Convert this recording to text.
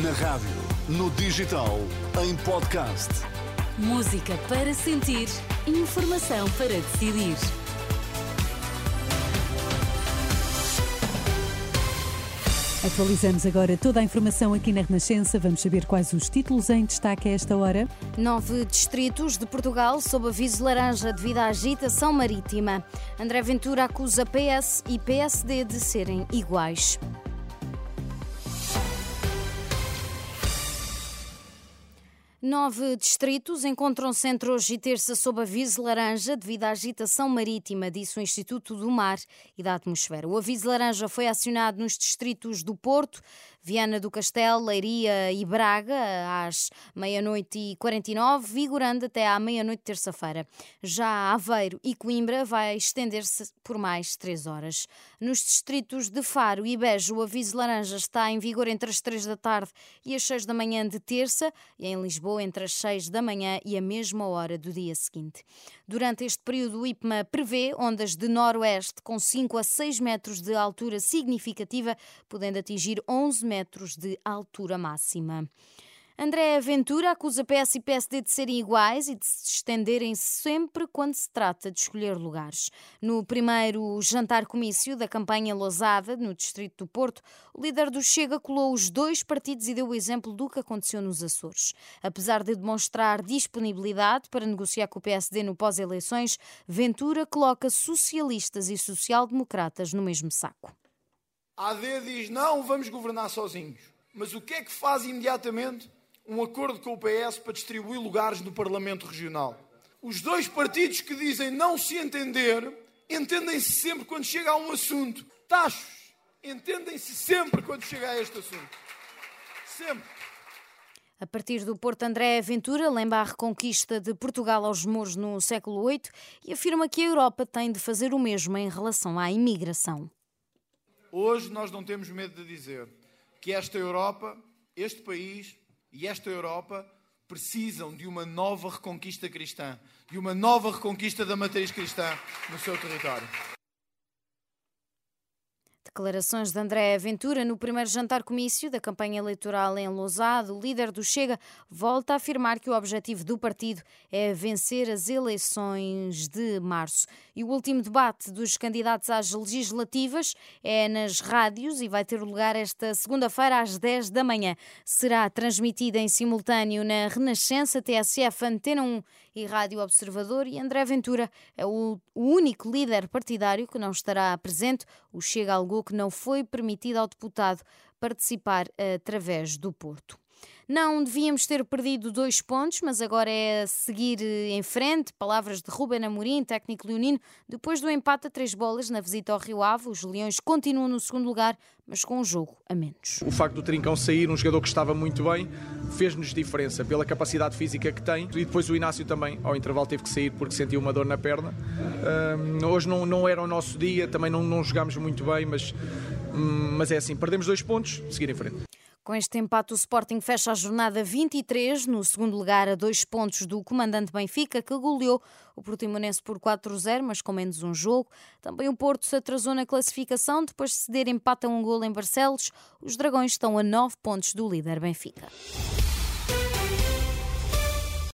Na rádio, no digital, em podcast. Música para sentir, informação para decidir. Atualizamos agora toda a informação aqui na Renascença. Vamos saber quais os títulos em destaque a esta hora. Nove distritos de Portugal sob aviso laranja devido à agitação marítima. André Ventura acusa PS e PSD de serem iguais. Nove distritos encontram-se entre hoje e terça sob aviso laranja devido à agitação marítima, disse o Instituto do Mar e da Atmosfera. O aviso laranja foi acionado nos distritos do Porto, Viana do Castelo, Leiria e Braga, às meia-noite e 49, vigorando até à meia-noite terça-feira. Já Aveiro e Coimbra vai estender-se por mais três horas. Nos distritos de Faro e Beja, o aviso laranja está em vigor entre as três da tarde e as seis da manhã de terça, e em Lisboa entre as seis da manhã e a mesma hora do dia seguinte. Durante este período, o IPMA prevê ondas de noroeste com 5 a 6 metros de altura significativa, podendo atingir 11 metros de altura máxima. André Ventura acusa PS e PSD de serem iguais e de se estenderem sempre quando se trata de escolher lugares. No primeiro jantar-comício da campanha Lousada, no Distrito do Porto, o líder do Chega colou os dois partidos e deu o exemplo do que aconteceu nos Açores. Apesar de demonstrar disponibilidade para negociar com o PSD no pós-eleições, Ventura coloca socialistas e social-democratas no mesmo saco. A AD diz: não, vamos governar sozinhos. Mas o que é que faz imediatamente? Um acordo com o PS para distribuir lugares no Parlamento Regional. Os dois partidos que dizem não se entender, entendem-se sempre quando chega a um assunto. Tachos, entendem-se sempre quando chega a este assunto. Sempre. A partir do Porto André Ventura lembra a reconquista de Portugal aos mouros no século VIII e afirma que a Europa tem de fazer o mesmo em relação à imigração. Hoje nós não temos medo de dizer que esta Europa, este país e esta Europa precisam de uma nova reconquista cristã, de uma nova reconquista da matriz cristã no seu território. Declarações de André Ventura no primeiro jantar-comício da campanha eleitoral em Lousado. O líder do Chega volta a afirmar que o objetivo do partido é vencer as eleições de março. E o último debate dos candidatos às legislativas é nas rádios e vai ter lugar esta segunda-feira às 10 da manhã. Será transmitida em simultâneo na Renascença, TSF, Antena 1 e Rádio Observador. E André Ventura é o único líder partidário que não estará presente. O Chega alegou que não foi permitido ao deputado participar através do Porto. Não devíamos ter perdido dois pontos, mas agora é seguir em frente. Palavras de Ruben Amorim, técnico leonino. Depois do empate a três bolas na visita ao Rio Ave, os Leões continuam no segundo lugar, mas com um jogo a menos. O facto do Trincão sair, um jogador que estava muito bem, fez-nos diferença pela capacidade física que tem. E depois o Inácio também, ao intervalo, teve que sair porque sentiu uma dor na perna. Um, hoje não, não era o nosso dia, também não, não jogámos muito bem, mas, um, mas é assim, perdemos dois pontos, seguir em frente. Com este empate, o Sporting fecha a jornada 23, no segundo lugar, a dois pontos do comandante Benfica, que goleou o Portimonense por 4-0, mas com menos um jogo. Também o Porto se atrasou na classificação, depois de ceder empate a um gol em Barcelos. Os Dragões estão a nove pontos do líder Benfica.